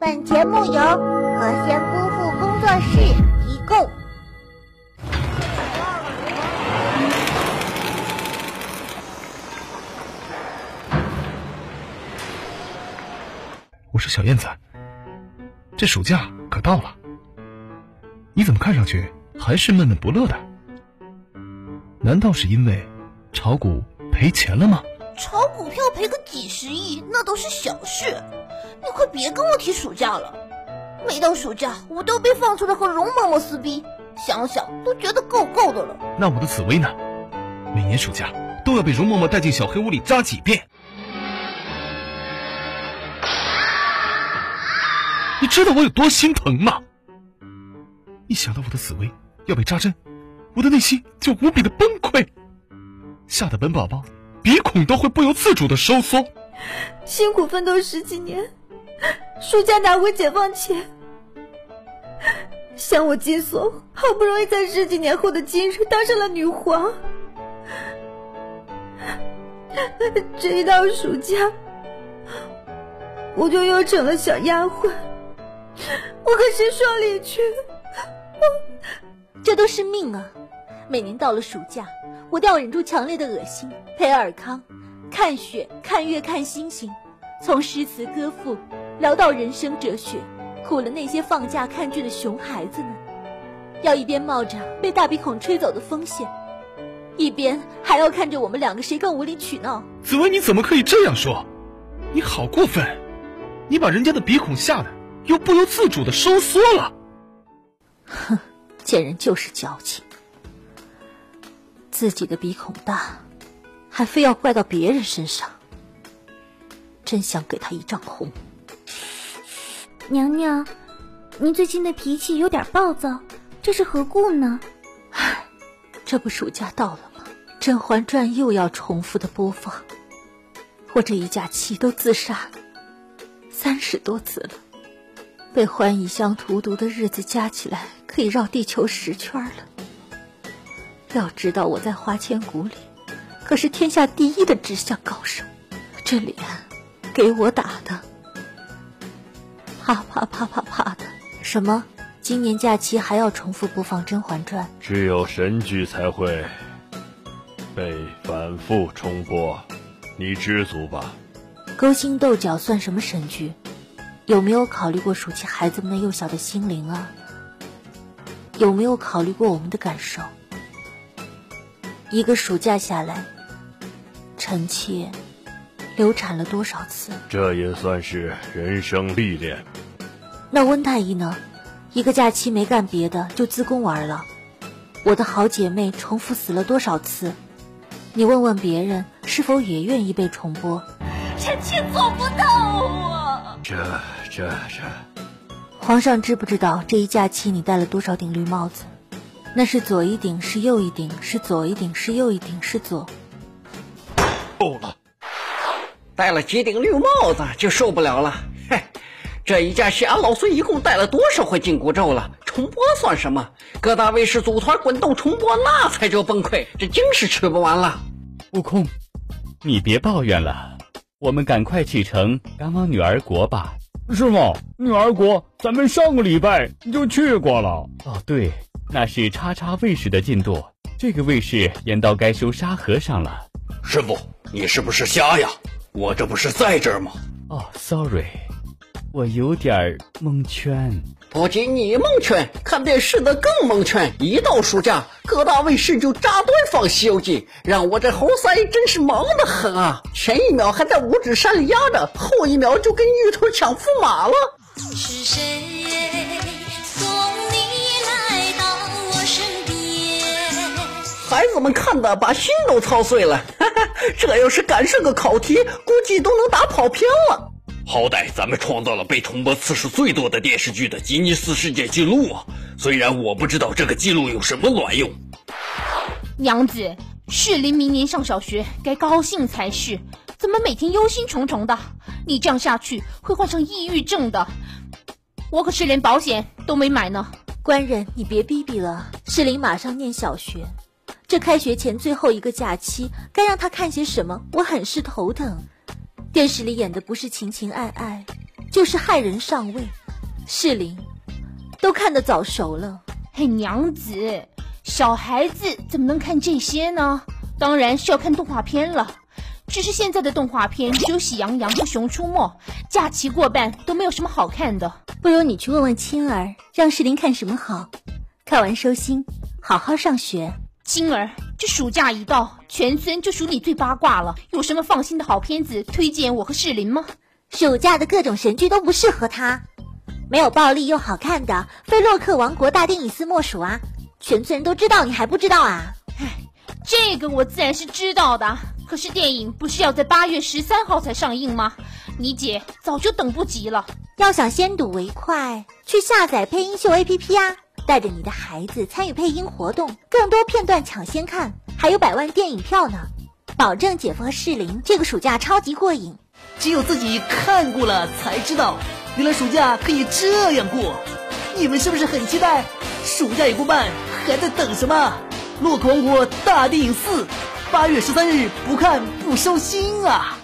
本节目由和仙姑父工作室提供。我说小燕子，这暑假可到了，你怎么看上去还是闷闷不乐的？难道是因为炒股赔钱了吗？炒股票赔个几十亿，那都是小事。你快别跟我提暑假了。每到暑假，我都被放出来和容嬷嬷撕逼，想想都觉得够够的了。那我的紫薇呢？每年暑假都要被容嬷嬷带进小黑屋里扎几遍。你知道我有多心疼吗？一想到我的紫薇要被扎针，我的内心就无比的崩溃，吓得本宝宝鼻孔都会不由自主的收缩。辛苦奋斗十几年，暑假拿回解放前，像我金锁好不容易在十几年后的今日当上了女皇，这一到暑假，我就又成了小丫鬟。我可是说理去？这都是命啊！每年到了暑假，我都要忍住强烈的恶心，陪尔康看雪、看月、看星星，从诗词歌赋聊到人生哲学，苦了那些放假看剧的熊孩子们。要一边冒着被大鼻孔吹走的风险，一边还要看着我们两个谁更无理取闹。紫薇，你怎么可以这样说？你好过分！你把人家的鼻孔吓得。又不由自主的收缩了。哼，贱人就是矫情，自己的鼻孔大，还非要怪到别人身上，真想给他一丈红。娘娘，您最近的脾气有点暴躁，这是何故呢？唉，这不暑假到了吗？《甄嬛传》又要重复的播放，我这一假期都自杀三十多次了。被欢宜香荼毒的日子加起来，可以绕地球十圈了。要知道我在花千骨里，可是天下第一的指向高手，这脸给我打的，啪啪啪啪啪的。什么？今年假期还要重复播放《甄嬛传》？只有神剧才会被反复重播，你知足吧。勾心斗角算什么神剧？有没有考虑过暑期孩子们那幼小的心灵啊？有没有考虑过我们的感受？一个暑假下来，臣妾流产了多少次？这也算是人生历练。那温太医呢？一个假期没干别的，就自宫玩了。我的好姐妹重复死了多少次？你问问别人，是否也愿意被重播？臣妾做不到啊！这。这这，皇上知不知道这一假期你戴了多少顶绿帽子？那是左一顶，是右一顶，是左一顶，是右一顶，是左。够了，戴了几顶绿帽子就受不了了。嘿，这一假期俺老孙一共戴了多少回紧箍咒了？重播算什么？各大卫视组团滚动重播，那才叫崩溃。这精是吃不完了。悟空，你别抱怨了，我们赶快启程赶往女儿国吧。师傅，女儿国咱们上个礼拜就去过了。哦，对，那是叉叉卫视的进度，这个卫视演到该收沙和尚了。师傅，你是不是瞎呀？我这不是在这儿吗？哦，sorry，我有点蒙圈。不仅你蒙圈，看电视的更蒙圈。一到暑假，各大卫视就扎堆放《西游记》，让我这猴腮真是忙得很啊！前一秒还在五指山里压着，后一秒就跟玉兔抢驸马了。是谁子们看的把心都操碎了，哈哈，这要是赶上个考题，估计都能打跑偏了。好歹咱们创造了被重播次数最多的电视剧的吉尼斯世界纪录啊！虽然我不知道这个记录有什么卵用。娘子，适龄明年上小学，该高兴才是，怎么每天忧心忡忡的？你这样下去会患上抑郁症的。我可是连保险都没买呢。官人，你别逼逼了，适龄马上念小学，这开学前最后一个假期，该让他看些什么？我很是头疼。电视里演的不是情情爱爱，就是害人上位。世林都看得早熟了。嘿，娘子，小孩子怎么能看这些呢？当然是要看动画片了。只是现在的动画片只有《喜羊羊》和《熊出没》，假期过半都没有什么好看的。不如你去问问青儿，让世林看什么好。看完收心，好好上学。青儿，这暑假一到，全村就数你最八卦了。有什么放心的好片子推荐我和世林吗？暑假的各种神剧都不适合他，没有暴力又好看的，非洛克王国大电影司莫属啊！全村人都知道，你还不知道啊？唉，这个我自然是知道的。可是电影不是要在八月十三号才上映吗？你姐早就等不及了。要想先睹为快，去下载配音秀 APP 啊！带着你的孩子参与配音活动，更多片段抢先看，还有百万电影票呢！保证姐夫和适龄这个暑假超级过瘾。只有自己看过了才知道，原来暑假可以这样过。你们是不是很期待？暑假也过半，还在等什么？《洛克王国大电影四》，八月十三日不看不收心啊！